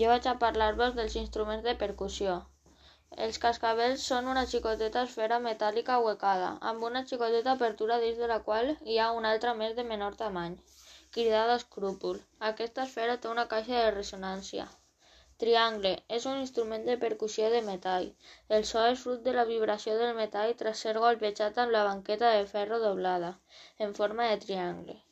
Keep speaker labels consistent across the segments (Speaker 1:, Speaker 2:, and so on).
Speaker 1: Jo vaig a parlar-vos dels instruments de percussió. Els cascabels són una xicoteta esfera metàl·lica huecada, amb una xicoteta apertura dins de la qual hi ha una altra més de menor tamany, cridada escrúpol. Aquesta esfera té una caixa de ressonància. Triangle és un instrument de percussió de metall. El so és fruit de la vibració del metall tras ser golpejat amb la banqueta de ferro doblada, en forma de triangle.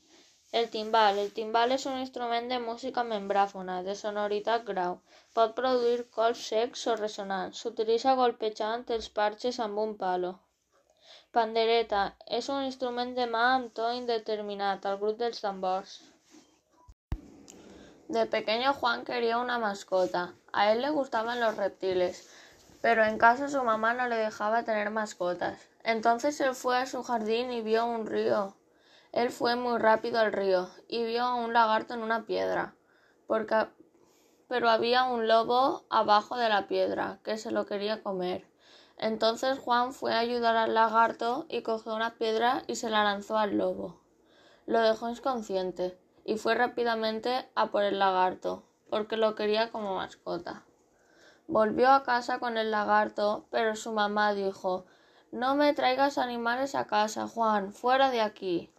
Speaker 1: El timbal. El timbal és un instrument de música membràfona, de sonoritat grau. Pot produir colps secs o resonants. S'utilitza golpejant els parches amb un palo. Pandereta. És un instrument de mà amb to indeterminat, al grup. De pequeño Juan quería una mascota. A él le gustaban los reptiles, pero en casa su mamá no le dejaba tener mascotas. Entonces él fue a su jardín y vio un río él fue muy rápido al río y vio a un lagarto en una piedra, porque, pero había un lobo abajo de la piedra que se lo quería comer. Entonces Juan fue a ayudar al lagarto y cogió una piedra y se la lanzó al lobo. Lo dejó inconsciente y fue rápidamente a por el lagarto, porque lo quería como mascota. Volvió a casa con el lagarto, pero su mamá dijo No me traigas animales a casa, Juan, fuera de aquí.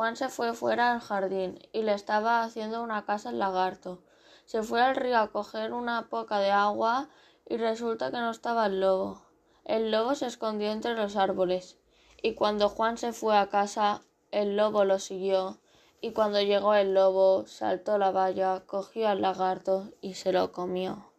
Speaker 1: Juan se fue fuera al jardín y le estaba haciendo una casa el lagarto. Se fue al río a coger una poca de agua y resulta que no estaba el lobo. El lobo se escondió entre los árboles y cuando Juan se fue a casa el lobo lo siguió y cuando llegó el lobo saltó la valla, cogió al lagarto y se lo comió.